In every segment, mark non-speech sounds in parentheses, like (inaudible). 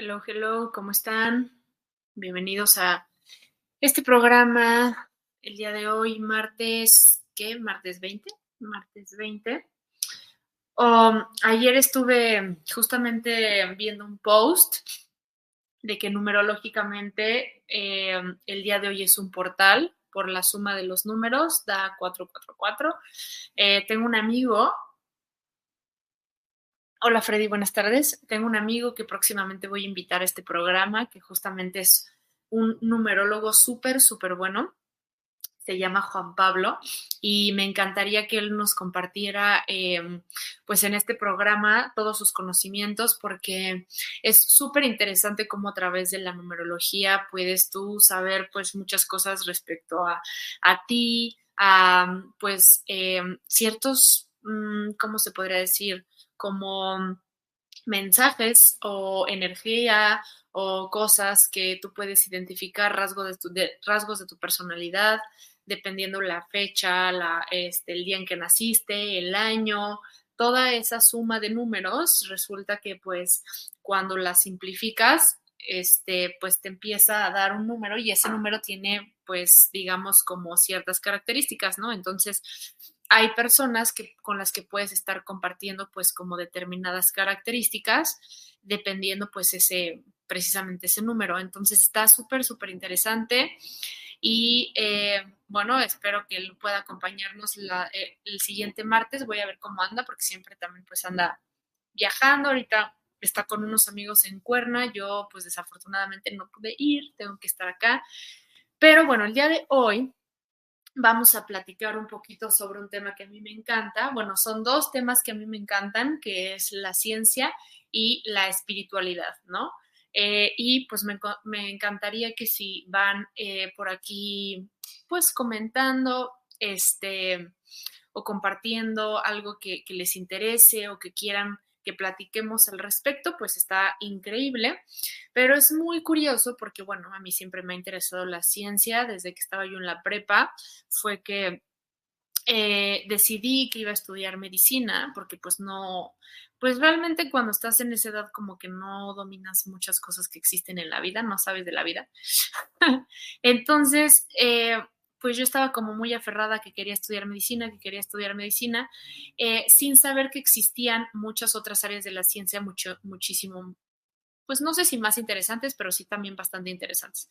Hello, hello, ¿cómo están? Bienvenidos a este programa el día de hoy, martes, ¿qué? Martes 20, martes 20. Um, ayer estuve justamente viendo un post de que numerológicamente eh, el día de hoy es un portal por la suma de los números, da 444. Eh, tengo un amigo Hola Freddy, buenas tardes. Tengo un amigo que próximamente voy a invitar a este programa, que justamente es un numerólogo súper, súper bueno. Se llama Juan Pablo y me encantaría que él nos compartiera, em, pues en este programa, todos sus conocimientos, porque es súper interesante cómo a través de la numerología puedes tú saber, pues, muchas cosas respecto a, a ti, a, pues, em, ciertos, mm, ¿cómo se podría decir? Como mensajes o energía o cosas que tú puedes identificar, rasgos de tu, rasgos de tu personalidad, dependiendo la fecha, la, este, el día en que naciste, el año, toda esa suma de números, resulta que pues cuando la simplificas, este, pues te empieza a dar un número y ese número tiene pues digamos como ciertas características, ¿no? Entonces, hay personas que, con las que puedes estar compartiendo pues como determinadas características dependiendo pues ese precisamente ese número. Entonces está súper, súper interesante y eh, bueno, espero que él pueda acompañarnos eh, el siguiente martes. Voy a ver cómo anda porque siempre también pues anda viajando. Ahorita está con unos amigos en Cuerna. Yo pues desafortunadamente no pude ir, tengo que estar acá. Pero bueno, el día de hoy vamos a platicar un poquito sobre un tema que a mí me encanta. Bueno, son dos temas que a mí me encantan, que es la ciencia y la espiritualidad, ¿no? Eh, y pues me, encantaría que si van eh, por aquí, pues comentando, este, o compartiendo algo que, que les interese o que quieran que platiquemos al respecto, pues está increíble, pero es muy curioso porque, bueno, a mí siempre me ha interesado la ciencia, desde que estaba yo en la prepa, fue que eh, decidí que iba a estudiar medicina, porque pues no, pues realmente cuando estás en esa edad como que no dominas muchas cosas que existen en la vida, no sabes de la vida. (laughs) Entonces, eh, pues yo estaba como muy aferrada que quería estudiar medicina, que quería estudiar medicina, eh, sin saber que existían muchas otras áreas de la ciencia mucho, muchísimo, pues no sé si más interesantes, pero sí también bastante interesantes.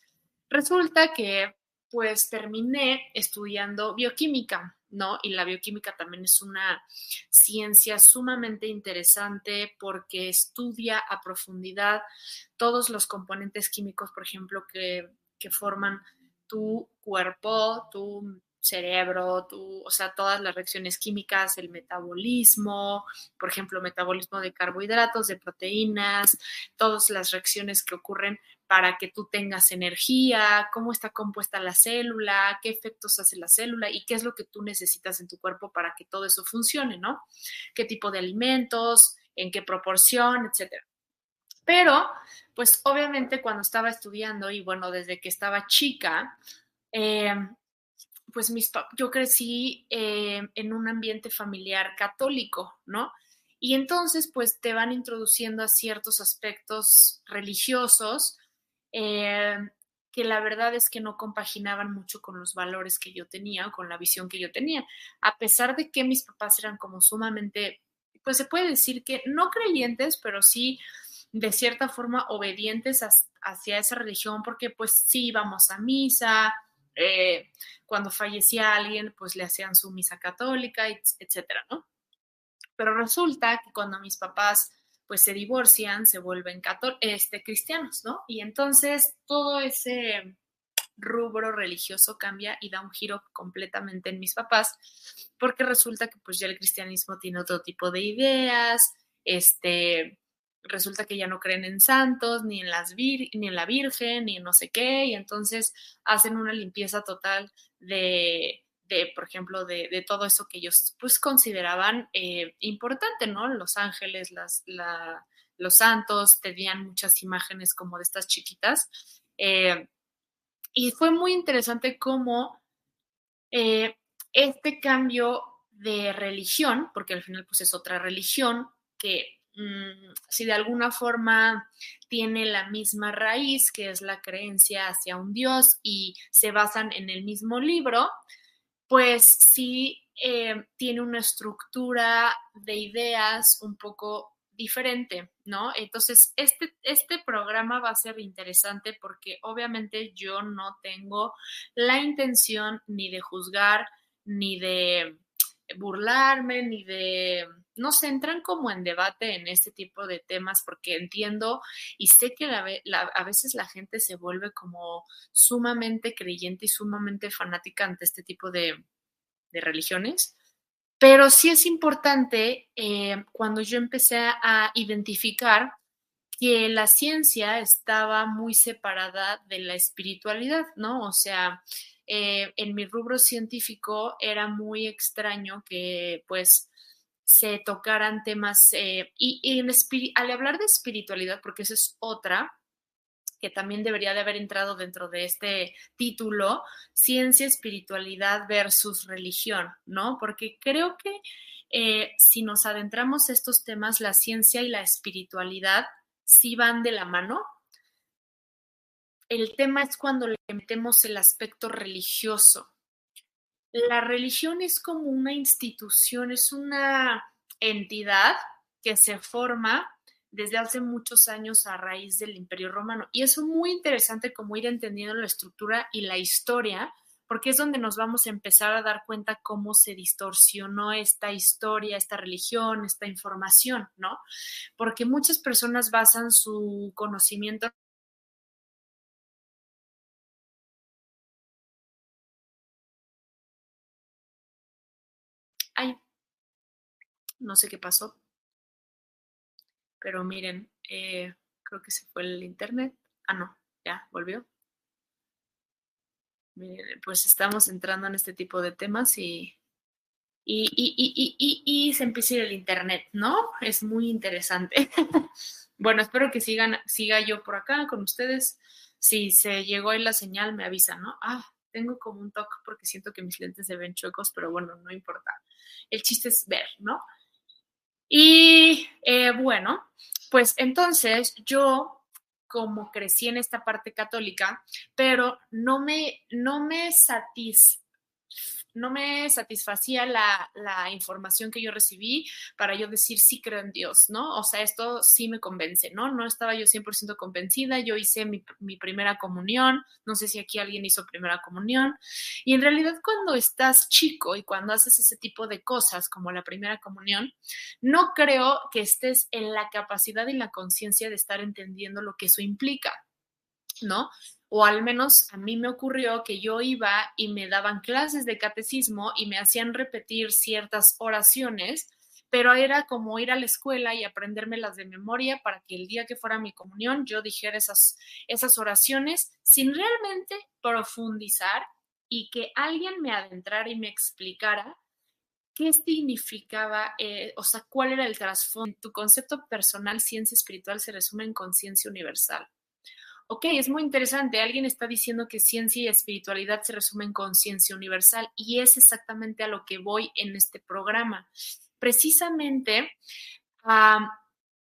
Resulta que pues terminé estudiando bioquímica, ¿no? Y la bioquímica también es una ciencia sumamente interesante porque estudia a profundidad todos los componentes químicos, por ejemplo, que, que forman tu cuerpo, tu cerebro, tu, o sea, todas las reacciones químicas, el metabolismo, por ejemplo, metabolismo de carbohidratos, de proteínas, todas las reacciones que ocurren para que tú tengas energía, cómo está compuesta la célula, qué efectos hace la célula y qué es lo que tú necesitas en tu cuerpo para que todo eso funcione, ¿no? ¿Qué tipo de alimentos, en qué proporción, etcétera? Pero, pues obviamente cuando estaba estudiando y bueno, desde que estaba chica, eh, pues mis, yo crecí eh, en un ambiente familiar católico, ¿no? Y entonces, pues te van introduciendo a ciertos aspectos religiosos eh, que la verdad es que no compaginaban mucho con los valores que yo tenía, con la visión que yo tenía. A pesar de que mis papás eran como sumamente, pues se puede decir que no creyentes, pero sí de cierta forma obedientes hacia esa religión, porque pues sí íbamos a misa, eh, cuando fallecía alguien, pues le hacían su misa católica, etcétera, ¿no? Pero resulta que cuando mis papás pues se divorcian, se vuelven este, cristianos, ¿no? Y entonces todo ese rubro religioso cambia y da un giro completamente en mis papás, porque resulta que pues ya el cristianismo tiene otro tipo de ideas, este, resulta que ya no creen en santos, ni en, las ni en la Virgen, ni en no sé qué, y entonces hacen una limpieza total de, de por ejemplo, de, todo eso que ellos pues consideraban eh, importante, ¿no? Los ángeles, las, los santos, tenían muchas imágenes como de estas chiquitas. Eh, y fue muy interesante cómo eh, este cambio de religión, porque al final pues es otra religión que mm, si de alguna forma tiene la misma raíz, que es la creencia hacia un Dios y se basan en el mismo libro, pues sí eh, tiene una estructura de ideas un poco diferente, ¿no? Entonces, este, este programa va a ser interesante porque obviamente yo no tengo la intención ni de juzgar, ni de burlarme, ni de, no se entran como en debate en este tipo de temas porque entiendo y sé que a veces la gente se vuelve como sumamente creyente y sumamente fanática ante este tipo de, religiones, pero sí es importante eh, cuando yo empecé a identificar que la ciencia estaba muy separada de la espiritualidad, ¿no? O sea, eh, en mi rubro científico era muy extraño que pues se tocaran temas eh, y, al hablar de espiritualidad, porque esa es otra que también debería de haber entrado dentro de este título, ciencia, espiritualidad versus religión, ¿no? Porque creo que eh, si nos adentramos a estos temas, la ciencia y la espiritualidad sí van de la mano, el tema es cuando le metemos el aspecto religioso. La religión es como una institución, es una entidad que se forma desde hace muchos años a raíz del Imperio Romano. Y es muy interesante como ir entendiendo la estructura y la historia, porque es donde nos vamos a empezar a dar cuenta cómo se distorsionó esta historia, esta religión, esta información, ¿no? Porque muchas personas basan su conocimiento No sé qué pasó. Pero miren, eh, creo que se fue el internet. Ah, no, ya volvió. Miren, pues estamos entrando en este tipo de temas y, y, y, y, y se empieza a ir el internet, ¿no? Es muy interesante. (laughs) bueno, espero que sigan, siga yo por acá con ustedes. Si se llegó ahí la señal, me avisan, ¿no? Ah, tengo como un toque porque siento que mis lentes se ven chuecos, pero bueno, no importa. El chiste es ver, ¿no? Y eh, bueno, pues entonces yo como crecí en esta parte católica, pero no me, no me satis, no me satisfacía la, información que yo recibí para yo decir sí creo en Dios, ¿no? O sea, esto sí me convence, ¿no? No estaba yo 100% convencida, yo hice mi, mi, primera comunión, no sé si aquí alguien hizo primera comunión, y en realidad cuando estás chico y cuando haces ese tipo de cosas como la primera comunión, no creo que estés en la capacidad y la conciencia de estar entendiendo lo que eso implica. ¿No? o al menos a mí me ocurrió que yo iba y me daban clases de catecismo y me hacían repetir ciertas oraciones, pero era como ir a la escuela y aprendérmelas de memoria para que el día que fuera mi comunión yo dijera esas, esas oraciones sin realmente profundizar y que alguien me adentrara y me explicara qué significaba, eh, o sea, cuál era el trasfondo. Tu concepto personal, ciencia espiritual, se resume en conciencia universal ok, es muy interesante, alguien está diciendo que ciencia y espiritualidad se resumen con ciencia universal y es exactamente a lo que voy en este programa. Precisamente,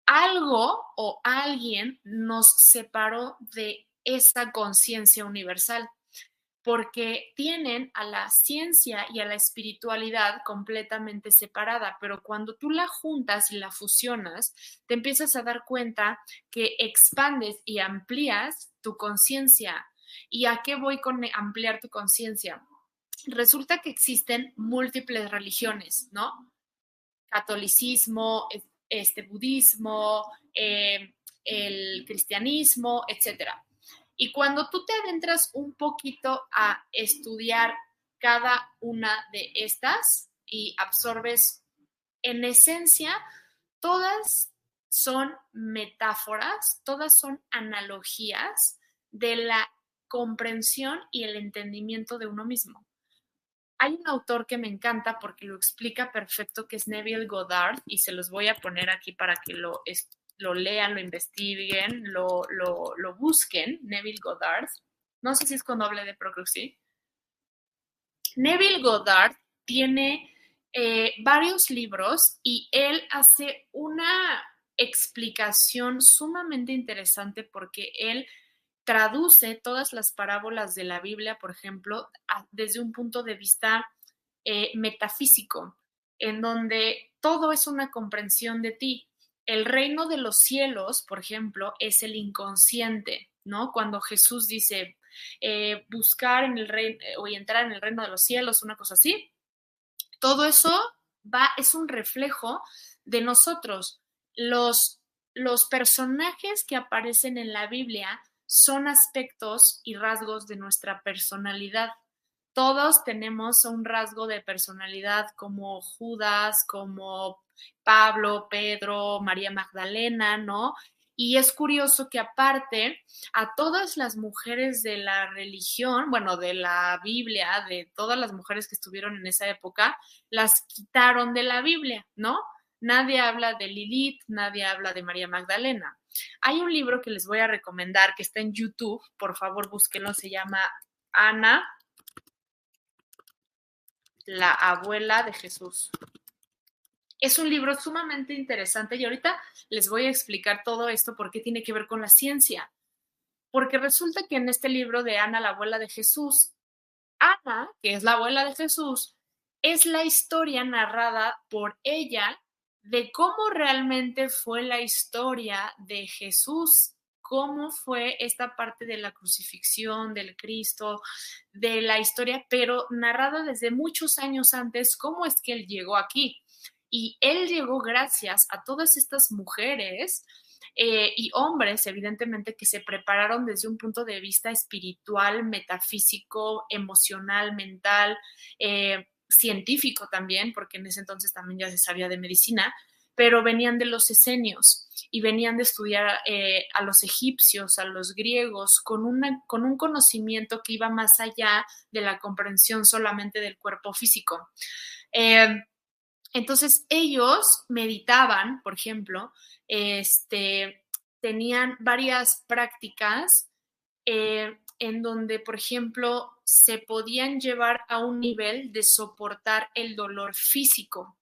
algo o alguien nos separó de esa conciencia universal porque tienen a la ciencia y a la espiritualidad completamente separada, pero cuando tú la juntas y la fusionas, te empiezas a dar cuenta que expandes y amplías tu conciencia. ¿Y a qué voy con ampliar tu conciencia? Resulta que existen múltiples religiones, ¿no? Catolicismo, este budismo, eh, el cristianismo, etcétera y cuando tú te adentras un poquito a estudiar cada una de estas y absorbes, en esencia, todas son metáforas, todas son analogías de la comprensión y el entendimiento de uno mismo. Hay un autor que me encanta porque lo explica perfecto, que es Neville Goddard, y se los voy a poner aquí para que lo, lo lean, lo investiguen, lo, lo, busquen, Neville Goddard. No sé si es cuando hable de Procruxy. Neville Goddard tiene eh, varios libros y él hace una explicación sumamente interesante porque él traduce todas las parábolas de la Biblia, por ejemplo, desde un punto de vista eh, metafísico, en donde todo es una comprensión de ti. El reino de los cielos, por ejemplo, es el inconsciente, ¿no? Cuando Jesús dice eh, buscar en el reino o entrar en el reino de los cielos, una cosa así, todo eso va, es un reflejo de nosotros. Los, los personajes que aparecen en la Biblia son aspectos y rasgos de nuestra personalidad. Todos tenemos un rasgo de personalidad como Judas, como Pablo, Pedro, María Magdalena, ¿no? Y es curioso que aparte a todas las mujeres de la religión, bueno, de la Biblia, de todas las mujeres que estuvieron en esa época, las quitaron de la Biblia, ¿no? Nadie habla de Lilith, nadie habla de María Magdalena. Hay un libro que les voy a recomendar que está en YouTube, por favor búsquenlo, se llama Ana, la abuela de Jesús. Es un libro sumamente interesante y ahorita les voy a explicar todo esto porque tiene que ver con la ciencia. Porque resulta que en este libro de Ana, la abuela de Jesús, Ana, que es la abuela de Jesús, es la historia narrada por ella de cómo realmente fue la historia de Jesús, cómo fue esta parte de la crucifixión del Cristo, de la historia, pero narrada desde muchos años antes, cómo es que él llegó aquí. Y él llegó gracias a todas estas mujeres eh, y hombres, evidentemente, que se prepararon desde un punto de vista espiritual, metafísico, emocional, mental, eh, científico también, porque en ese entonces también ya se sabía de medicina, pero venían de los esenios y venían de estudiar eh, a los egipcios, a los griegos, con, con un conocimiento que iba más allá de la comprensión solamente del cuerpo físico. Entonces ellos meditaban, por ejemplo, este, tenían varias prácticas eh, en donde, por ejemplo, se podían llevar a un nivel de soportar el dolor físico.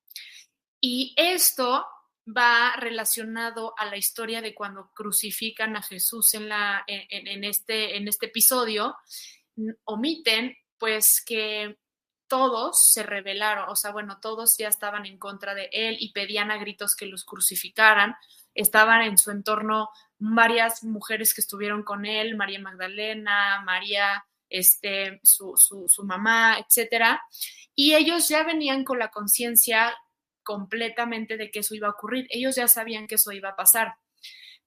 Y esto va relacionado a la historia de cuando crucifican a Jesús en, la, en, este, en este episodio. Omiten, pues, que todos se rebelaron, o sea, bueno, todos ya estaban en contra de él y pedían a gritos que los crucificaran. Estaban en su entorno varias mujeres que estuvieron con él, María Magdalena, María, este, su, su, su mamá, etcétera. Y ellos ya venían con la conciencia completamente de que eso iba a ocurrir. Ellos ya sabían que eso iba a pasar.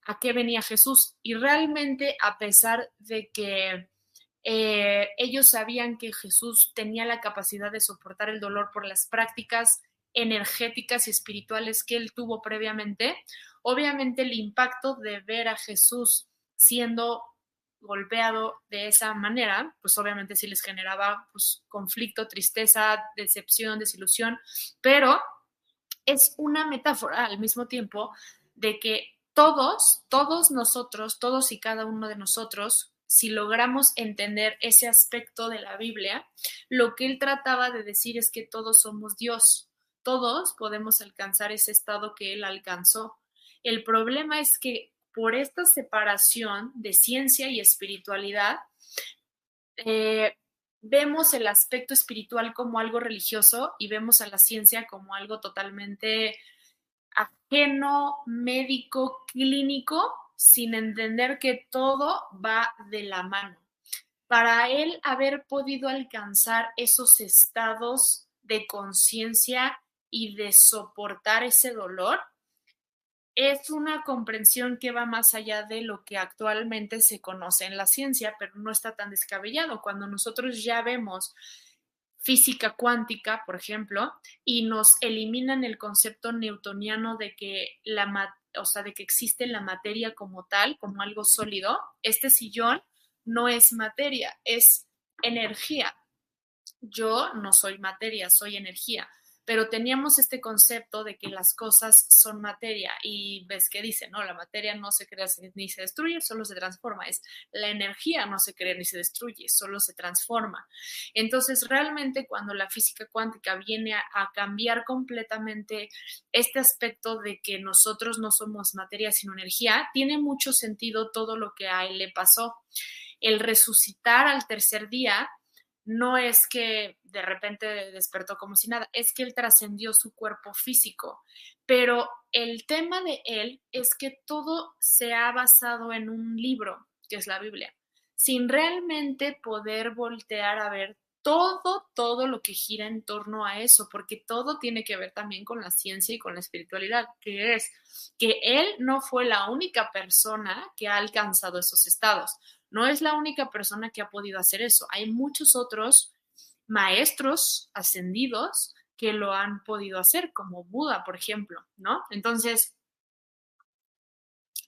¿A qué venía Jesús? Y realmente, a pesar de que eh, ellos sabían que Jesús tenía la capacidad de soportar el dolor por las prácticas energéticas y espirituales que él tuvo previamente. Obviamente el impacto de ver a Jesús siendo golpeado de esa manera, pues obviamente sí les generaba pues, conflicto, tristeza, decepción, desilusión, pero es una metáfora al mismo tiempo de que todos, todos nosotros, todos y cada uno de nosotros si logramos entender ese aspecto de la Biblia, lo que él trataba de decir es que todos somos Dios, todos podemos alcanzar ese estado que él alcanzó. El problema es que por esta separación de ciencia y espiritualidad, eh, vemos el aspecto espiritual como algo religioso y vemos a la ciencia como algo totalmente ajeno, médico, clínico, sin entender que todo va de la mano. Para él haber podido alcanzar esos estados de conciencia y de soportar ese dolor, es una comprensión que va más allá de lo que actualmente se conoce en la ciencia, pero no está tan descabellado. Cuando nosotros ya vemos física cuántica, por ejemplo, y nos eliminan el concepto newtoniano de que la, o sea, de que existe la materia como tal, como algo sólido, este sillón no es materia, es energía. Yo no soy materia, soy energía pero teníamos este concepto de que las cosas son materia y ves que dice, no, la materia no se crea ni se destruye, solo se transforma, es la energía no se crea ni se destruye, solo se transforma. Entonces, realmente cuando la física cuántica viene a, a cambiar completamente este aspecto de que nosotros no somos materia sino energía, tiene mucho sentido todo lo que a él le pasó. El resucitar al tercer día no es que de repente despertó como si nada, es que él trascendió su cuerpo físico. Pero el tema de él es que todo se ha basado en un libro, que es la Biblia, sin realmente poder voltear a ver todo, todo lo que gira en torno a eso, porque todo tiene que ver también con la ciencia y con la espiritualidad, que es que él no fue la única persona que ha alcanzado esos estados. No es la única persona que ha podido hacer eso. Hay muchos otros maestros ascendidos que lo han podido hacer, como Buda, por ejemplo, ¿no? Entonces,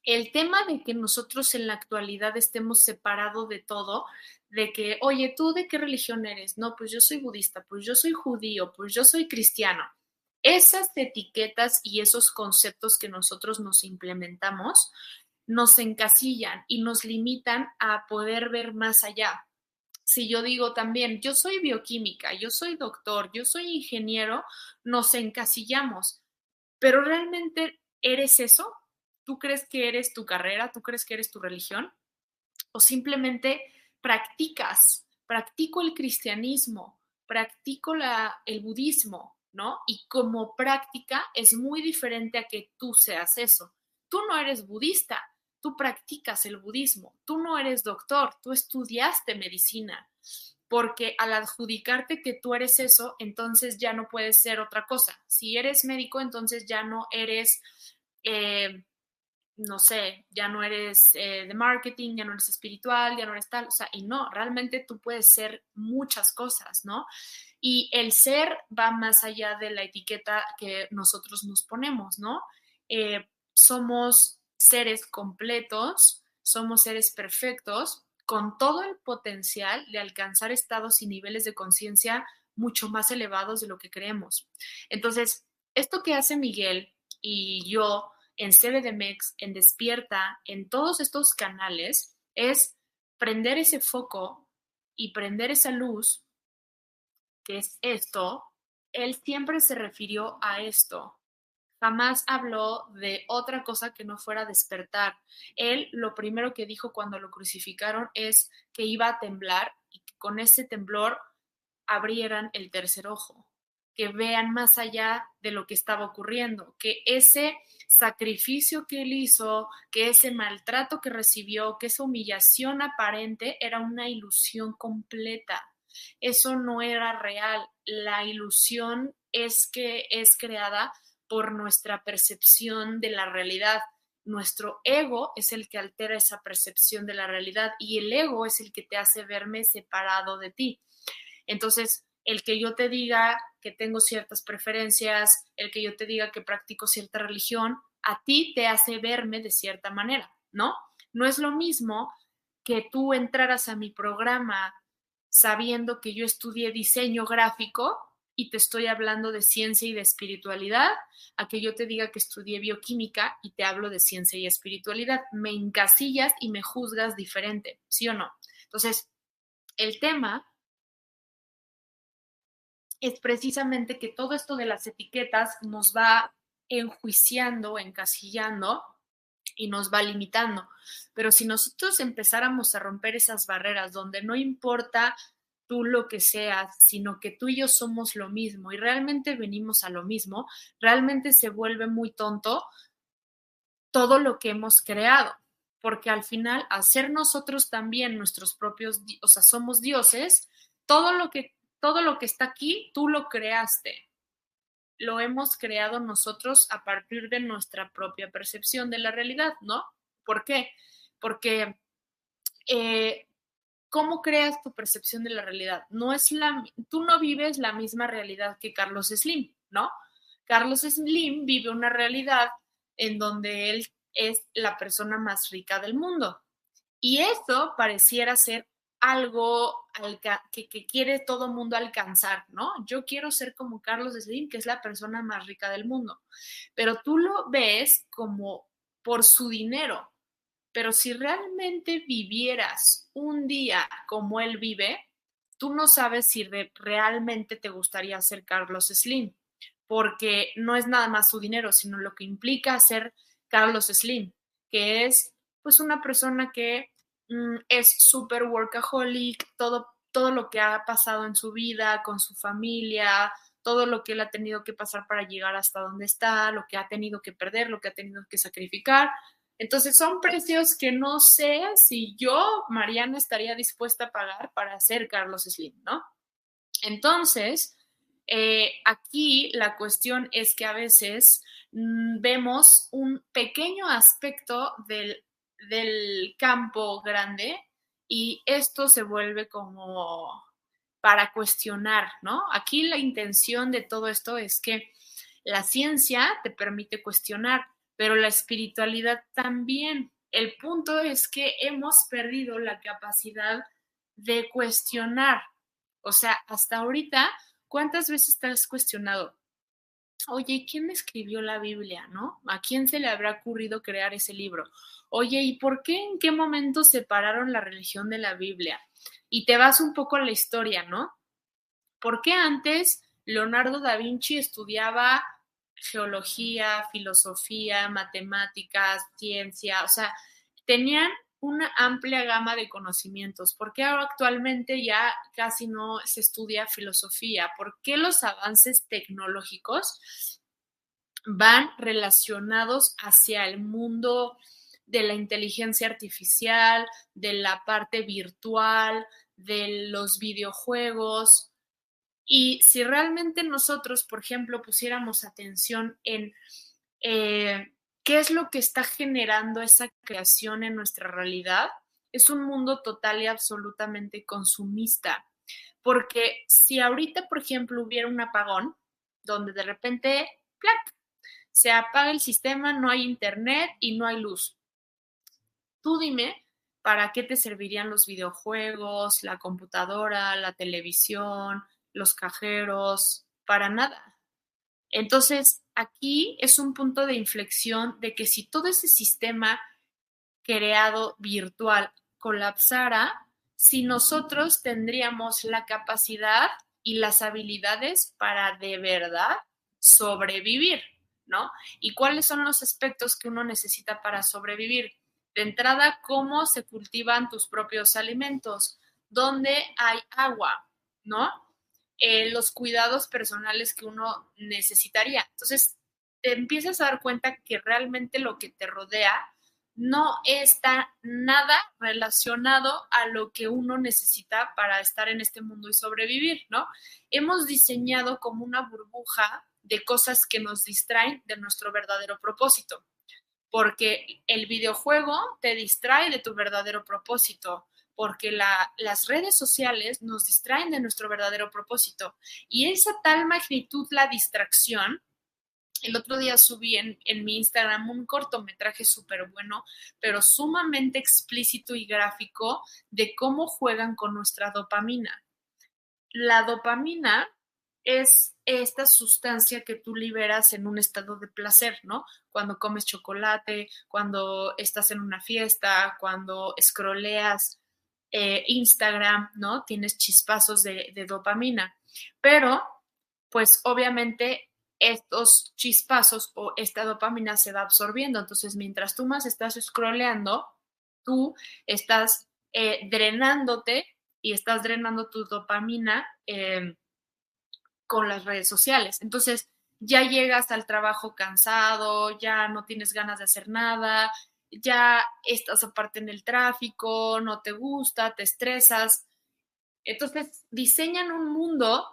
el tema de que nosotros en la actualidad estemos separados de todo, de que, oye, ¿tú de qué religión eres? No, pues yo soy budista, pues yo soy judío, pues yo soy cristiano. Esas etiquetas y esos conceptos que nosotros nos implementamos nos encasillan y nos limitan a poder ver más allá. Si yo digo también, yo soy bioquímica, yo soy doctor, yo soy ingeniero, nos encasillamos, pero realmente eres eso? ¿Tú crees que eres tu carrera? ¿Tú crees que eres tu religión? ¿O simplemente practicas? Practico el cristianismo, practico la, el budismo, ¿no? Y como práctica es muy diferente a que tú seas eso. Tú no eres budista, tú practicas el budismo, tú no eres doctor, tú estudiaste medicina, porque al adjudicarte que tú eres eso, entonces ya no puedes ser otra cosa. Si eres médico, entonces ya no eres, eh, no sé, ya no eres eh, de marketing, ya no eres espiritual, ya no eres tal, o sea, y no, realmente tú puedes ser muchas cosas, ¿no? Y el ser va más allá de la etiqueta que nosotros nos ponemos, ¿no? Eh, somos seres completos, somos seres perfectos, con todo el potencial de alcanzar estados y niveles de conciencia mucho más elevados de lo que creemos. Entonces, esto que hace Miguel y yo en CBDMEX, en Despierta, en todos estos canales, es prender ese foco y prender esa luz, que es esto. Él siempre se refirió a esto, jamás habló de otra cosa que no fuera despertar. Él lo primero que dijo cuando lo crucificaron es que iba a temblar y que con ese temblor abrieran el tercer ojo, que vean más allá de lo que estaba ocurriendo, que ese sacrificio que él hizo, que ese maltrato que recibió, que esa humillación aparente era una ilusión completa. Eso no era real. La ilusión es que es creada por nuestra percepción de la realidad. Nuestro ego es el que altera esa percepción de la realidad y el ego es el que te hace verme separado de ti. Entonces, el que yo te diga que tengo ciertas preferencias, el que yo te diga que practico cierta religión, a ti te hace verme de cierta manera, ¿no? No es lo mismo que tú entraras a mi programa sabiendo que yo estudié diseño gráfico y te estoy hablando de ciencia y de espiritualidad, a que yo te diga que estudié bioquímica y te hablo de ciencia y espiritualidad. Me encasillas y me juzgas diferente, ¿sí o no? Entonces, el tema es precisamente que todo esto de las etiquetas nos va enjuiciando, encasillando y nos va limitando. Pero si nosotros empezáramos a romper esas barreras donde no importa tú lo que seas, sino que tú y yo somos lo mismo y realmente venimos a lo mismo, realmente se vuelve muy tonto todo lo que hemos creado, porque al final, al ser nosotros también nuestros propios, o sea, somos dioses, todo lo que todo lo que está aquí, tú lo creaste. Lo hemos creado nosotros a partir de nuestra propia percepción de la realidad, ¿no? ¿Por qué? Porque eh, ¿cómo creas tu percepción de la realidad? No es la, tú no vives la misma realidad que Carlos Slim, ¿no? Carlos Slim vive una realidad en donde él es la persona más rica del mundo. Y eso pareciera ser algo que, quiere todo mundo alcanzar, ¿no? Yo quiero ser como Carlos Slim, que es la persona más rica del mundo, pero tú lo ves como por su dinero, pero si realmente vivieras un día como él vive, tú no sabes si realmente te gustaría ser Carlos Slim, porque no es nada más su dinero, sino lo que implica ser Carlos Slim, que es pues una persona que Mm, es súper workaholic, todo, todo lo que ha pasado en su vida, con su familia, todo lo que él ha tenido que pasar para llegar hasta donde está, lo que ha tenido que perder, lo que ha tenido que sacrificar. Entonces son precios que no sé si yo, Mariana, estaría dispuesta a pagar para hacer Carlos Slim, ¿no? Entonces, eh, aquí la cuestión es que a veces mm, vemos un pequeño aspecto del del campo grande y esto se vuelve como para cuestionar, ¿no? Aquí la intención de todo esto es que la ciencia te permite cuestionar, pero la espiritualidad también. El punto es que hemos perdido la capacidad de cuestionar. O sea, hasta ahorita, ¿cuántas veces te has cuestionado? Oye, ¿quién escribió la Biblia, no? ¿A quién se le habrá ocurrido crear ese libro? Oye, ¿y por qué en qué momento separaron la religión de la Biblia? Y te vas un poco a la historia, ¿no? ¿Por qué antes Leonardo da Vinci estudiaba geología, filosofía, matemáticas, ciencia? O sea, tenían una amplia gama de conocimientos. ¿Por qué actualmente ya casi no se estudia filosofía? ¿Por qué los avances tecnológicos van relacionados hacia el mundo de la inteligencia artificial, de la parte virtual, de los videojuegos? Y si realmente nosotros, por ejemplo, pusiéramos atención en eh, ¿Qué es lo que está generando esa creación en nuestra realidad? Es un mundo total y absolutamente consumista. Porque si ahorita, por ejemplo, hubiera un apagón, donde de repente, se apaga el sistema, no hay internet y no hay luz. Tú dime, ¿para qué te servirían los videojuegos, la computadora, la televisión, los cajeros? Para nada. Entonces, aquí es un punto de inflexión de que si todo ese sistema creado virtual colapsara, si nosotros tendríamos la capacidad y las habilidades para de verdad sobrevivir, ¿no? ¿Y cuáles son los aspectos que uno necesita para sobrevivir? De entrada, cómo se cultivan tus propios alimentos, dónde hay agua, ¿no? Eh, los cuidados personales que uno necesitaría. Entonces, te empiezas a dar cuenta que realmente lo que te rodea no está nada relacionado a lo que uno necesita para estar en este mundo y sobrevivir, ¿no? Hemos diseñado como una burbuja de cosas que nos distraen de nuestro verdadero propósito, porque el videojuego te distrae de tu verdadero propósito, porque las redes sociales nos distraen de nuestro verdadero propósito. Y esa tal magnitud, la distracción, el otro día subí en, en mi Instagram un cortometraje súper bueno, pero sumamente explícito y gráfico de cómo juegan con nuestra dopamina. La dopamina es esta sustancia que tú liberas en un estado de placer, ¿no? Cuando comes chocolate, cuando estás en una fiesta, cuando scrolleas eh, Instagram, ¿no? Tienes chispazos de, dopamina. Pero, pues obviamente estos chispazos o esta dopamina se va absorbiendo. Entonces, mientras tú más estás scrolleando, tú estás eh, drenándote y estás drenando tu dopamina em, con las redes sociales. Entonces, ya llegas al trabajo cansado, ya no tienes ganas de hacer nada, ya estás aparte en el tráfico, no te gusta, te estresas. Entonces, diseñan un mundo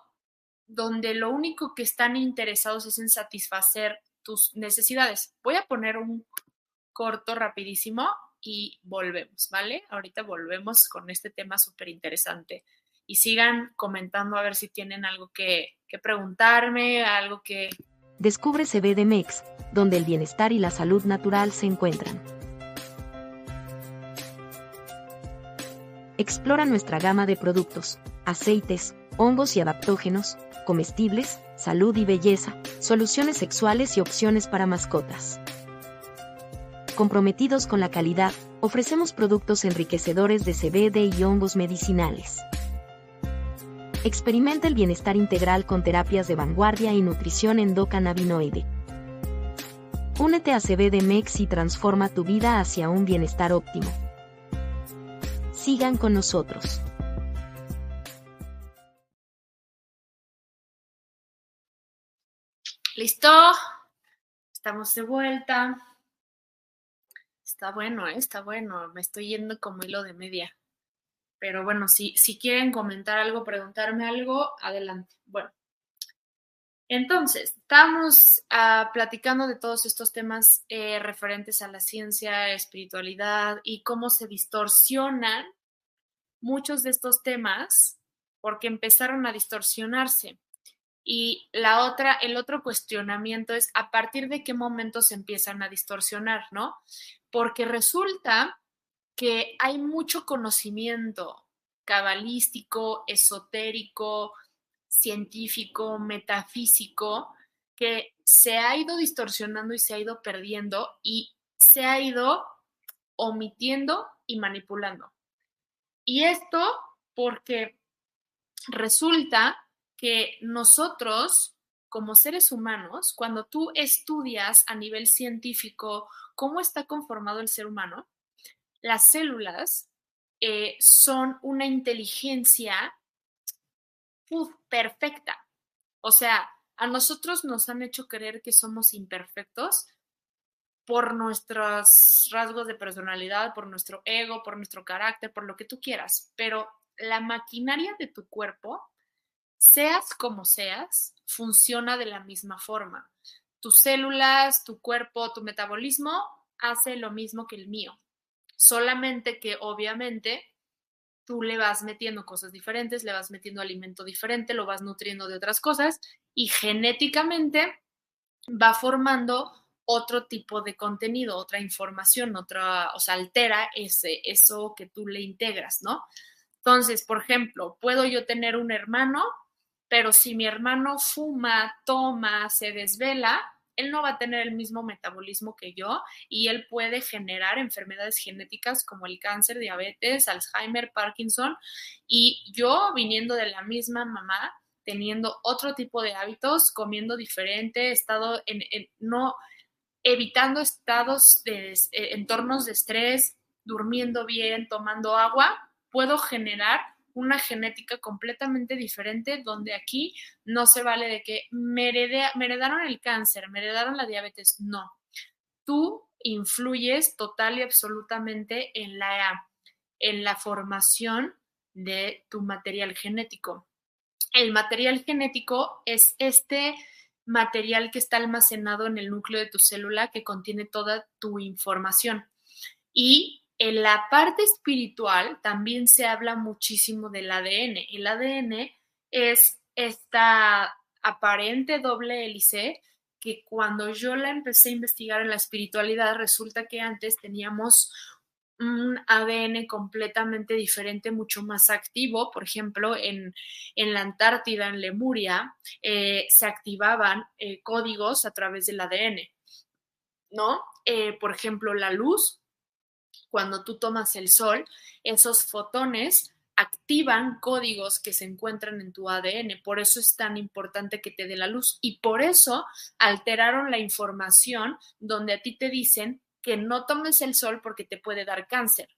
donde lo único que están interesados es en satisfacer tus necesidades. Voy a poner un corto rapidísimo y volvemos, ¿vale? Ahorita volvemos con este tema súper interesante. Y sigan comentando a ver si tienen algo que, que preguntarme, algo que... Descubre CBDMEX, donde el bienestar y la salud natural se encuentran. Explora nuestra gama de productos, aceites, hongos y adaptógenos, comestibles, salud y belleza, soluciones sexuales y opciones para mascotas. Comprometidos con la calidad, ofrecemos productos enriquecedores de CBD y hongos medicinales. Experimenta el bienestar integral con terapias de vanguardia y nutrición endocannabinoide. Únete a CBD Mex y transforma tu vida hacia un bienestar óptimo. Sigan con nosotros. Listo, estamos de vuelta. Está bueno, ¿eh? está bueno. Me estoy yendo como hilo de media. Pero bueno, si, si quieren comentar algo, preguntarme algo, adelante. Bueno, entonces, estamos ah, platicando de todos estos temas eh, referentes a la ciencia, espiritualidad y cómo se distorsionan muchos de estos temas porque empezaron a distorsionarse. Y la otra, el otro cuestionamiento es a partir de qué momento se empiezan a distorsionar, ¿no? Porque resulta que hay mucho conocimiento cabalístico, esotérico, científico, metafísico, que se ha ido distorsionando y se ha ido perdiendo y se ha ido omitiendo y manipulando. Y esto porque resulta que nosotros, como seres humanos, cuando tú estudias a nivel científico cómo está conformado el ser humano, las células eh, son una inteligencia perfecta. O sea, a nosotros nos han hecho creer que somos imperfectos por nuestros rasgos de personalidad, por nuestro ego, por nuestro carácter, por lo que tú quieras, pero la maquinaria de tu cuerpo seas como seas, funciona de la misma forma. Tus células, tu cuerpo, tu metabolismo hace lo mismo que el mío. Solamente que obviamente tú le vas metiendo cosas diferentes, le vas metiendo alimento diferente, lo vas nutriendo de otras cosas y genéticamente va formando otro tipo de contenido, otra información, otra, o sea, altera ese, eso que tú le integras, ¿no? Entonces, por ejemplo, puedo yo tener un hermano pero si mi hermano fuma, toma, se desvela, él no va a tener el mismo metabolismo que yo y él puede generar enfermedades genéticas como el cáncer, diabetes, Alzheimer, Parkinson. Y yo viniendo de la misma mamá, teniendo otro tipo de hábitos, comiendo diferente, estado en, no evitando estados de eh, entornos de estrés, durmiendo bien, tomando agua, puedo generar una genética completamente diferente, donde aquí no se vale de que me, heredaron el cáncer, me heredaron la diabetes. No, tú influyes total y absolutamente en la, en la formación de tu material genético. El material genético es este material que está almacenado en el núcleo de tu célula que contiene toda tu información. Y en la parte espiritual también se habla muchísimo del ADN. El ADN es esta aparente doble hélice que cuando yo la empecé a investigar en la espiritualidad, resulta que antes teníamos un ADN completamente diferente, mucho más activo. Por ejemplo, en, la Antártida, en Lemuria, eh, se activaban eh, códigos a través del ADN, ¿no? Eh, por ejemplo, la luz cuando tú tomas el sol, esos fotones activan códigos que se encuentran en tu ADN. Por eso es tan importante que te dé la luz. Y por eso alteraron la información donde a ti te dicen que no tomes el sol porque te puede dar cáncer.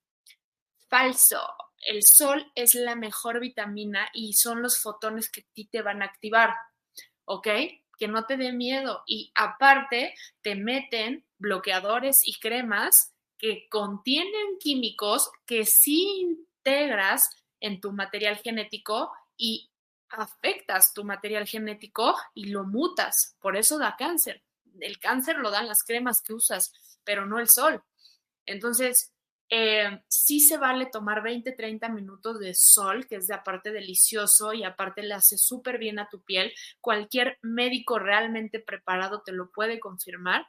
Falso. El sol es la mejor vitamina y son los fotones que a ti te van a activar. ¿Ok? Que no te dé miedo. Y aparte, te meten bloqueadores y cremas que contienen químicos que sí integras en tu material genético y afectas tu material genético y lo mutas. Por eso da cáncer. El cáncer lo dan las cremas que usas, pero no el sol. Entonces, eh, sí se vale tomar 20, 30 minutos de sol, que es de aparte delicioso y aparte le hace súper bien a tu piel. Cualquier médico realmente preparado te lo puede confirmar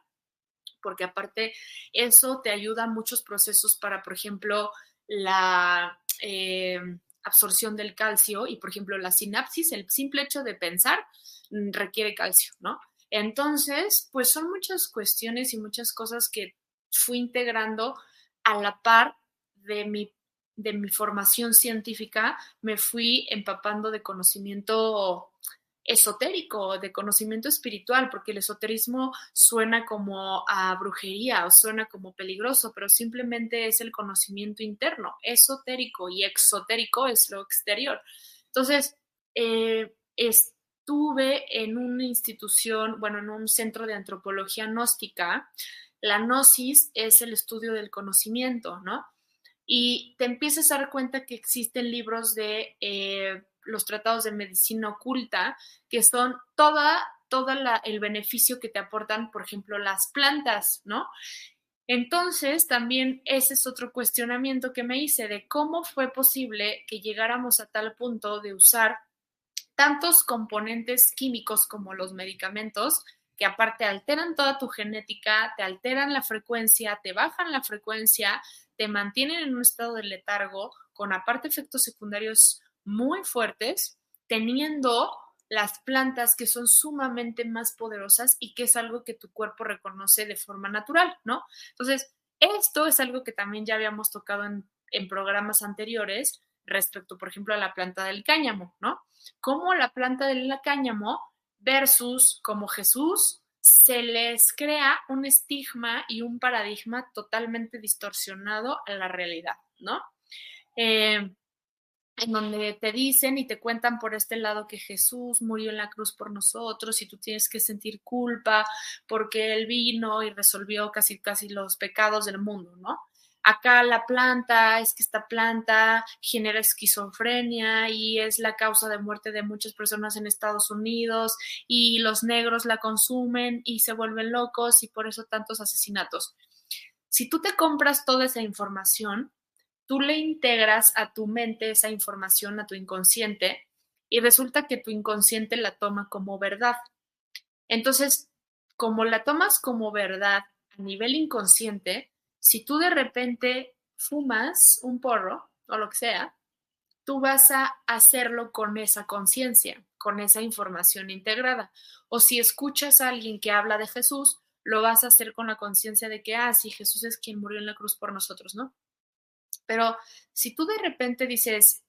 porque aparte eso te ayuda a muchos procesos para, por ejemplo, la eh, absorción del calcio y, por ejemplo, la sinapsis, el simple hecho de pensar mm, requiere calcio, ¿no? Entonces, pues son muchas cuestiones y muchas cosas que fui integrando a la par de mi, de mi formación científica, me fui empapando de conocimiento esotérico, de conocimiento espiritual, porque el esoterismo suena como a brujería o suena como peligroso, pero simplemente es el conocimiento interno. Esotérico y exotérico es lo exterior. Entonces, eh, estuve en una institución, bueno, en un centro de antropología gnóstica. La gnosis es el estudio del conocimiento, ¿no? Y te empiezas a dar cuenta que existen libros de... Eh, los tratados de medicina oculta, que son toda, todo el beneficio que te aportan, por ejemplo, las plantas, ¿no? Entonces, también ese es otro cuestionamiento que me hice de cómo fue posible que llegáramos a tal punto de usar tantos componentes químicos como los medicamentos, que aparte alteran toda tu genética, te alteran la frecuencia, te bajan la frecuencia, te mantienen en un estado de letargo, con aparte efectos secundarios muy fuertes, teniendo las plantas que son sumamente más poderosas y que es algo que tu cuerpo reconoce de forma natural, ¿no? Entonces, esto es algo que también ya habíamos tocado en, programas anteriores respecto, por ejemplo, a la planta del cáñamo, ¿no? Cómo la planta del cáñamo versus como Jesús se les crea un estigma y un paradigma totalmente distorsionado a la realidad, ¿no? Eh, en donde te dicen y te cuentan por este lado que Jesús murió en la cruz por nosotros y tú tienes que sentir culpa porque Él vino y resolvió casi, casi los pecados del mundo, ¿no? Acá la planta, es que esta planta genera esquizofrenia y es la causa de muerte de muchas personas en Estados Unidos y los negros la consumen y se vuelven locos y por eso tantos asesinatos. Si tú te compras toda esa información, tú le integras a tu mente esa información, a tu inconsciente, y resulta que tu inconsciente la toma como verdad. Entonces, como la tomas como verdad a nivel inconsciente, si tú de repente fumas un porro o lo que sea, tú vas a hacerlo con esa conciencia, con esa información integrada. O si escuchas a alguien que habla de Jesús, lo vas a hacer con la conciencia de que, ah, sí, Jesús es quien murió en la cruz por nosotros, ¿no? Pero si tú de repente dices,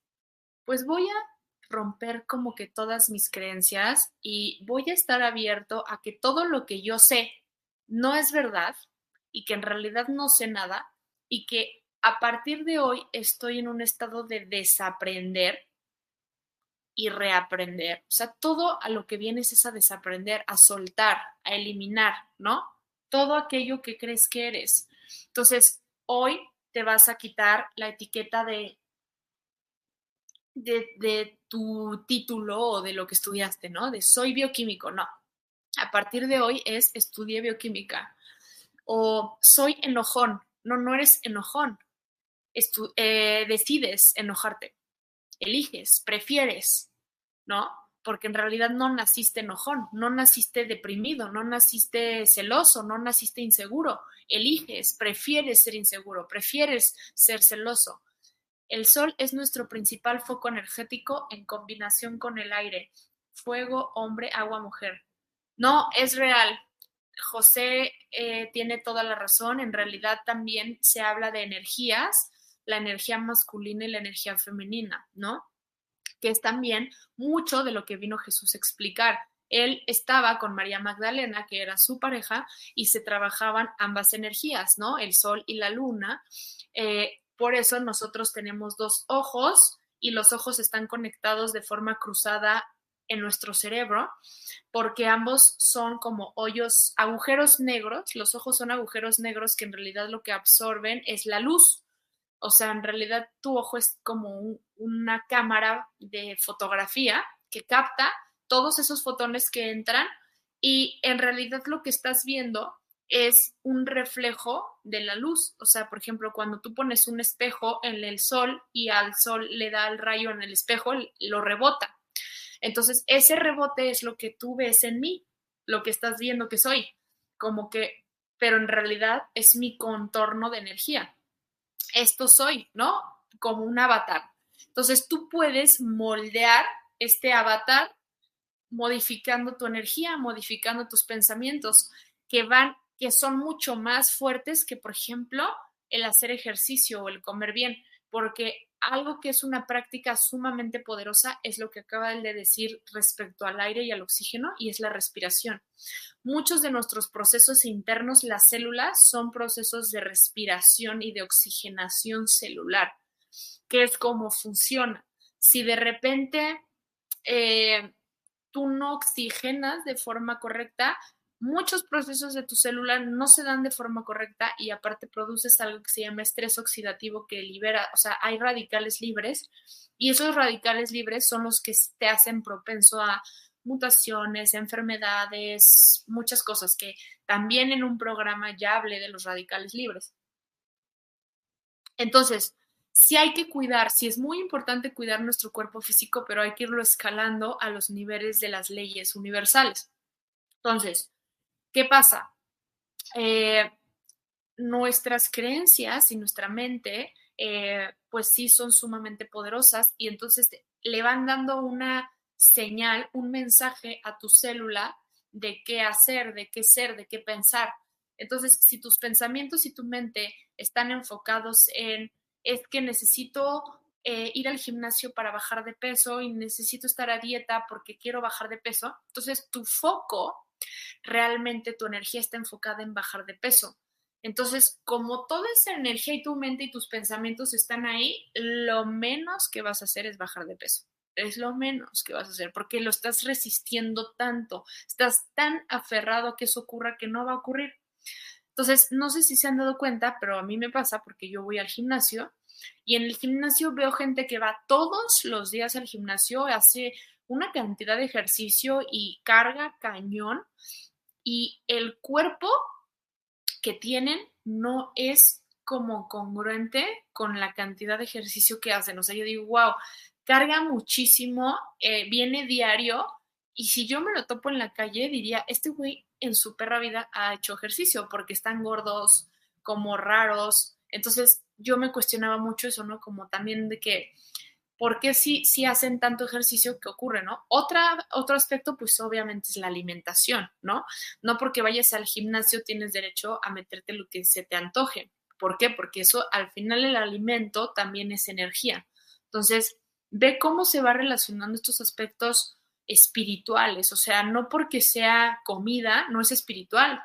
pues voy a romper como que todas mis creencias y voy a estar abierto a que todo lo que yo sé no es verdad y que en realidad no sé nada y que a partir de hoy estoy en un estado de desaprender y reaprender. O sea, todo a lo que vienes es a desaprender, a soltar, a eliminar, ¿no? Todo aquello que crees que eres. Entonces, hoy te vas a quitar la etiqueta de, de, de tu título o de lo que estudiaste, ¿no? De soy bioquímico, no. A partir de hoy es estudié bioquímica. O soy enojón. No, no eres enojón. Eh, decides enojarte eliges, prefieres, ¿no? Porque en realidad no naciste enojón, no naciste deprimido, no naciste celoso, no naciste inseguro. Eliges, prefieres ser inseguro, prefieres ser celoso. El sol es nuestro principal foco energético en combinación con el aire. Fuego, hombre, agua, mujer. No, es real. José eh, tiene toda la razón. En realidad también se habla de energías, la energía masculina y la energía femenina, ¿no? que es también mucho de lo que vino Jesús a explicar. Él estaba con María Magdalena, que era su pareja, y se trabajaban ambas energías, ¿no? El sol y la luna. Eh, por eso nosotros tenemos dos ojos y los ojos están conectados de forma cruzada en nuestro cerebro, porque ambos son como hoyos, agujeros negros. Los ojos son agujeros negros que en realidad lo que absorben es la luz. O sea, en realidad tu ojo es como una cámara de fotografía que capta todos esos fotones que entran y en realidad lo que estás viendo es un reflejo de la luz. O sea, por ejemplo, cuando tú pones un espejo en el sol y al sol le da el rayo en el espejo, lo rebota. Entonces, ese rebote es lo que tú ves en mí, lo que estás viendo que soy, como que, pero en realidad es mi contorno de energía esto soy, ¿no? Como un avatar. Entonces tú puedes moldear este avatar modificando tu energía, modificando tus pensamientos, que van, que son mucho más fuertes que, por ejemplo, el hacer ejercicio o el comer bien, porque algo que es una práctica sumamente poderosa es lo que acaba de decir respecto al aire y al oxígeno y es la respiración. Muchos de nuestros procesos internos, las células, son procesos de respiración y de oxigenación celular, que es cómo funciona. Si de repente eh, tú no oxigenas de forma correcta, muchos procesos de tu célula no se dan de forma correcta y aparte produces algo que se llama estrés oxidativo que libera, o sea, hay radicales libres y esos radicales libres son los que te hacen propenso a mutaciones, enfermedades, muchas cosas que también en un programa ya hablé de los radicales libres. Entonces, sí hay que cuidar, sí es muy importante cuidar nuestro cuerpo físico, pero hay que irlo escalando a los niveles de las leyes universales. Entonces, ¿qué pasa? Eh, nuestras creencias y nuestra mente, eh, pues sí son sumamente poderosas y entonces le van dando una señal, un mensaje a tu célula de qué hacer, de qué ser, de qué pensar. Entonces, si tus pensamientos y tu mente están enfocados en, es que necesito eh, ir al gimnasio para bajar de peso y necesito estar a dieta porque quiero bajar de peso, entonces tu foco, realmente tu energía está enfocada en bajar de peso. Entonces, como toda esa energía y tu mente y tus pensamientos están ahí, lo menos que vas a hacer es bajar de peso es lo menos que vas a hacer, porque lo estás resistiendo tanto, estás tan aferrado a que eso ocurra que no va a ocurrir. Entonces, no sé si se han dado cuenta, pero a mí me pasa porque yo voy al gimnasio y en el gimnasio veo gente que va todos los días al gimnasio, hace una cantidad de ejercicio y carga cañón y el cuerpo que tienen no es como congruente con la cantidad de ejercicio que hacen. O sea, yo digo, wow, carga muchísimo, eh, viene diario y si yo me lo topo en la calle, diría, este güey en su perra vida ha hecho ejercicio porque están gordos, como raros. Entonces yo me cuestionaba mucho eso, ¿no? Como también de que, ¿por qué si, si hacen tanto ejercicio que ocurre, ¿no? Otra, otro aspecto, pues obviamente es la alimentación, ¿no? No porque vayas al gimnasio tienes derecho a meterte lo que se te antoje. ¿Por qué? Porque eso al final el alimento también es energía. Entonces, ve cómo se va relacionando estos aspectos espirituales, o sea, no porque sea comida, no es espiritual,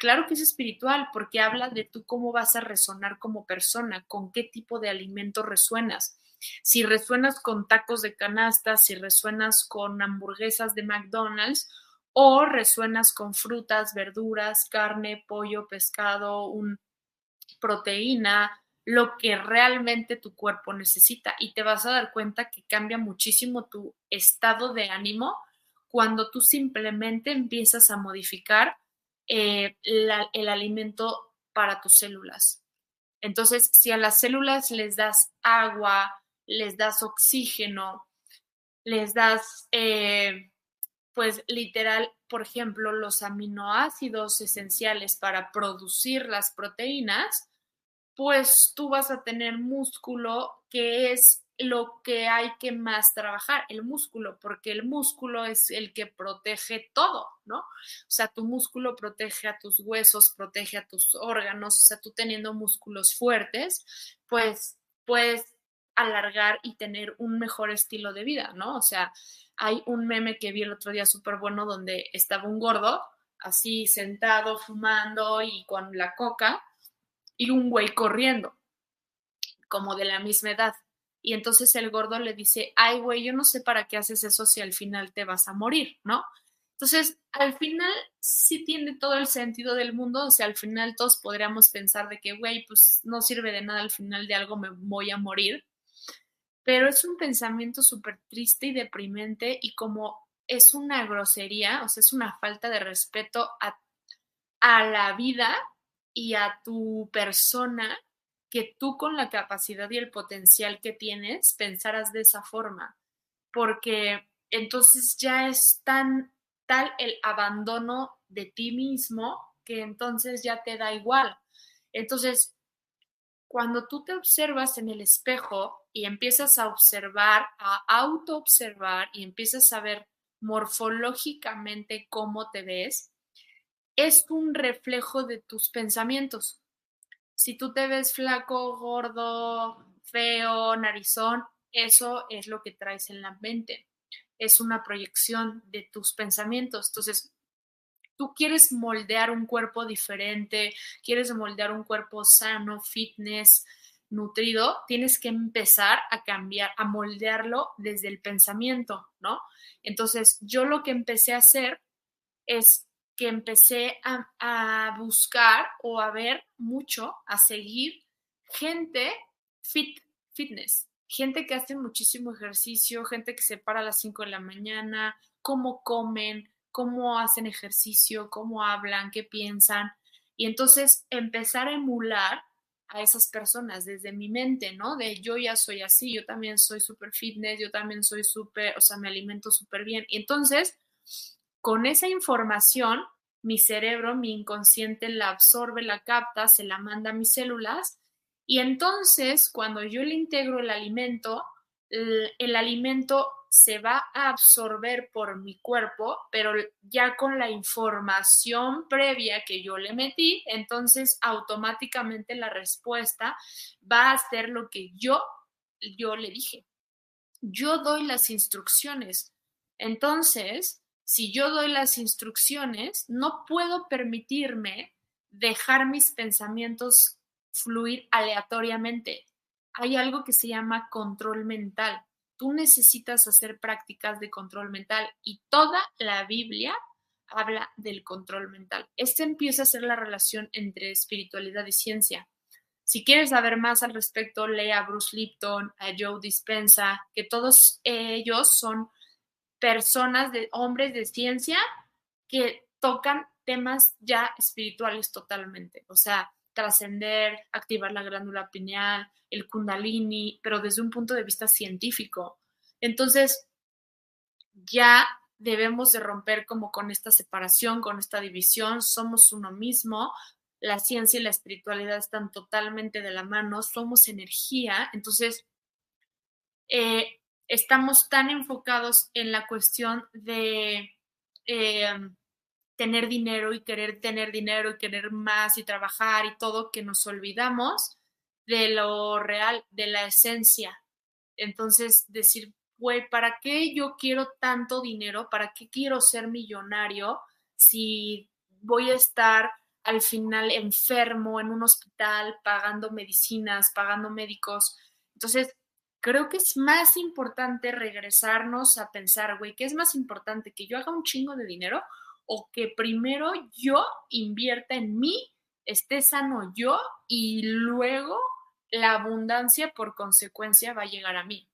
Claro que es espiritual porque habla de tú cómo vas a resonar como persona, con qué tipo de alimento resuenas. Si resuenas con tacos de canasta, si resuenas con hamburguesas de McDonald's o resuenas con frutas, verduras, carne, pollo, pescado, proteína, lo que realmente tu cuerpo necesita y te vas a dar cuenta que cambia muchísimo tu estado de ánimo cuando tú simplemente empiezas a modificar eh, el alimento para tus células. Entonces, si a las células les das agua, les das oxígeno, les das, eh, pues literal, por ejemplo, los aminoácidos esenciales para producir las proteínas, pues tú vas a tener músculo que es lo que hay que más trabajar, el músculo, porque el músculo es el que protege todo, ¿no? O sea, tu músculo protege a tus huesos, protege a tus órganos, o sea, tú teniendo músculos fuertes, pues puedes alargar y tener un mejor estilo de vida, ¿no? O sea, hay un meme que vi el otro día súper bueno donde estaba un gordo así sentado fumando y con la coca y un güey corriendo, como de la misma edad. Y entonces el gordo le dice, ay, güey, yo no sé para qué haces eso si al final te vas a morir, ¿no? Entonces, al final sí tiene todo el sentido del mundo, o sea, al final todos podríamos pensar de que, güey, pues no sirve de nada, al final de algo me voy a morir, pero es un pensamiento súper triste y deprimente y como es una grosería, o sea, es una falta de respeto a, a la vida y a tu persona que tú con la capacidad y el potencial que tienes pensaras de esa forma, porque entonces ya es tan tal el abandono de ti mismo que entonces ya te da igual. Entonces, cuando tú te observas en el espejo y empiezas a observar, a autoobservar y empiezas a ver morfológicamente cómo te ves, es un reflejo de tus pensamientos. Si tú te ves flaco, gordo, feo, narizón, eso es lo que traes en la mente. Es una proyección de tus pensamientos. Entonces, tú quieres moldear un cuerpo diferente, quieres moldear un cuerpo sano, fitness, nutrido, tienes que empezar a cambiar, a moldearlo desde el pensamiento, ¿no? Entonces, yo lo que empecé a hacer es que empecé a, buscar o a ver mucho, a seguir gente fit, fitness, gente que hace muchísimo ejercicio, gente que se para a las 5 de la mañana, cómo comen, cómo hacen ejercicio, cómo hablan, qué piensan. Y entonces empezar a emular a esas personas desde mi mente, ¿no? De yo ya soy así, yo también soy súper fitness, yo también soy súper, o sea, me alimento súper bien. Y entonces con esa información, mi cerebro, mi inconsciente la absorbe, la capta, se la manda a mis células y entonces cuando yo le integro el alimento, el, alimento se va a absorber por mi cuerpo, pero ya con la información previa que yo le metí, entonces automáticamente la respuesta va a ser lo que yo, yo le dije. Yo doy las instrucciones. Entonces, si yo doy las instrucciones, no puedo permitirme dejar mis pensamientos fluir aleatoriamente. Hay algo que se llama control mental. Tú necesitas hacer prácticas de control mental y toda la Biblia habla del control mental. Este empieza a ser la relación entre espiritualidad y ciencia. Si quieres saber más al respecto, lea a Bruce Lipton, a Joe Dispensa, que todos ellos son personas, hombres de ciencia que tocan temas ya espirituales totalmente, o sea, trascender, activar la glándula pineal, el kundalini, pero desde un punto de vista científico. Entonces, ya debemos de romper como con esta separación, con esta división, somos uno mismo, la ciencia y la espiritualidad están totalmente de la mano, somos energía, entonces eh, estamos tan enfocados en la cuestión de eh, tener dinero y querer tener dinero y querer más y trabajar y todo que nos olvidamos de lo real, de la esencia. Entonces, decir, güey, ¿para qué yo quiero tanto dinero? ¿Para qué quiero ser millonario si voy a estar al final enfermo en un hospital, pagando medicinas, pagando médicos. Entonces, creo que es más importante regresarnos a pensar, güey, ¿qué es más importante? ¿Que yo haga un chingo de dinero o que primero yo invierta en mí, esté sano yo y luego la abundancia por consecuencia va a llegar a mí?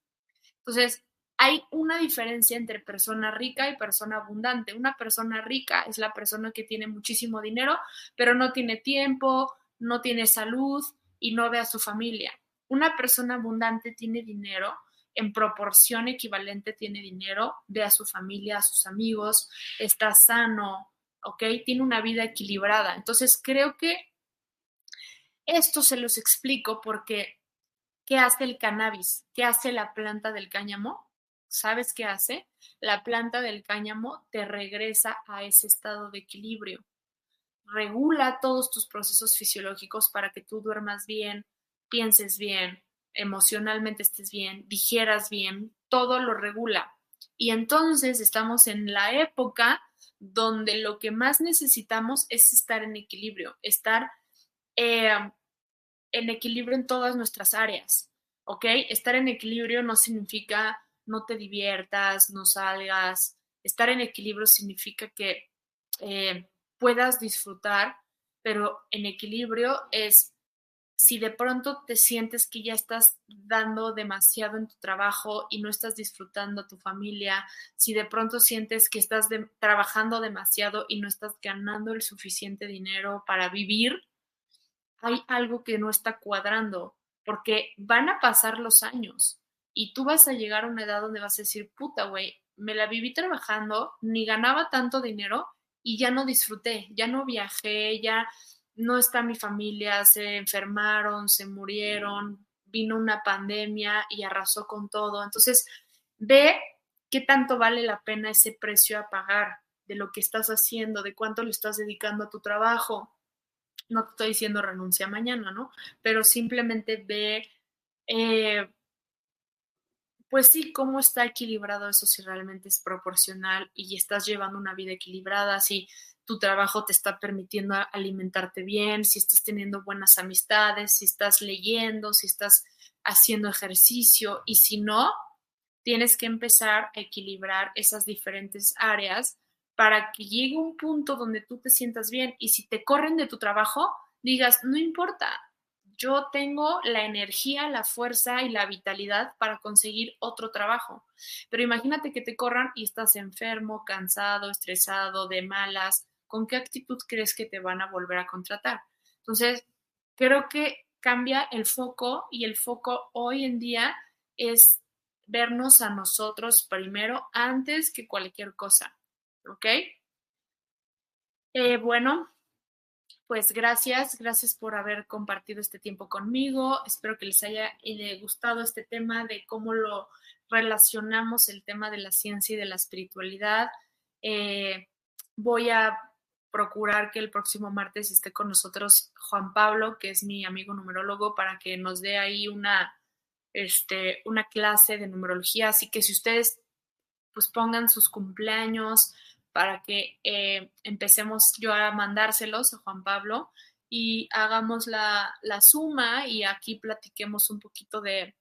Entonces, hay una diferencia entre persona rica y persona abundante. Una persona rica es la persona que tiene muchísimo dinero, pero no tiene tiempo, no tiene salud y no ve a su familia. Una persona abundante tiene dinero, en proporción equivalente tiene dinero, ve a su familia, a sus amigos, está sano, ¿ok? Tiene una vida equilibrada. Entonces, creo que esto se los explico porque, ¿qué hace el cannabis? ¿Qué hace la planta del cáñamo? ¿sabes qué hace? La planta del cáñamo te regresa a ese estado de equilibrio. Regula todos tus procesos fisiológicos para que tú duermas bien, pienses bien, emocionalmente estés bien, digieras bien, todo lo regula. Y entonces estamos en la época donde lo que más necesitamos es estar en equilibrio, estar eh, en equilibrio en todas nuestras áreas, ¿ok? Estar en equilibrio no significa no te diviertas, no salgas. Estar en equilibrio significa que eh, puedas disfrutar, pero en equilibrio es si de pronto te sientes que ya estás dando demasiado en tu trabajo y no estás disfrutando a tu familia, si de pronto sientes que estás trabajando demasiado y no estás ganando el suficiente dinero para vivir, hay algo que no está cuadrando, porque van a pasar los años y tú vas a llegar a una edad donde vas a decir, puta, güey, me la viví trabajando, ni ganaba tanto dinero y ya no disfruté, ya no viajé, ya no está mi familia, se enfermaron, se murieron, vino una pandemia y arrasó con todo. Entonces, ve qué tanto vale la pena ese precio a pagar de lo que estás haciendo, de cuánto le estás dedicando a tu trabajo. No te estoy diciendo renuncia mañana, ¿no? Pero simplemente ve eh, pues sí, cómo está equilibrado eso si realmente es proporcional y estás llevando una vida equilibrada, si tu trabajo te está permitiendo alimentarte bien, si estás teniendo buenas amistades, si estás leyendo, si estás haciendo ejercicio y si no, tienes que empezar a equilibrar esas diferentes áreas para que llegue un punto donde tú te sientas bien y si te corren de tu trabajo, digas, no importa, yo tengo la energía, la fuerza y la vitalidad para conseguir otro trabajo. Pero imagínate que te corran y estás enfermo, cansado, estresado, de malas. ¿Con qué actitud crees que te van a volver a contratar? Entonces, creo que cambia el foco y el foco hoy en día es vernos a nosotros primero antes que cualquier cosa. ¿Ok? Eh, bueno, pues gracias, gracias por haber compartido este tiempo conmigo. Espero que les haya eh, gustado este tema de cómo lo relacionamos el tema de la ciencia y de la espiritualidad. Eh, voy a procurar que el próximo martes esté con nosotros Juan Pablo, que es mi amigo numerólogo, para que nos dé ahí una, este, una clase de numerología. Así que si ustedes pues pongan sus cumpleaños, para que eh, empecemos yo a mandárselos a Juan Pablo y hagamos la, suma y aquí platiquemos un poquito de,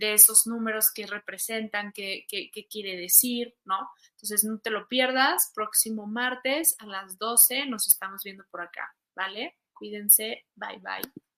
esos números que representan, qué, qué, quiere decir, ¿no? Entonces no te lo pierdas, próximo martes a las 12 nos estamos viendo por acá, ¿vale? Cuídense, bye bye.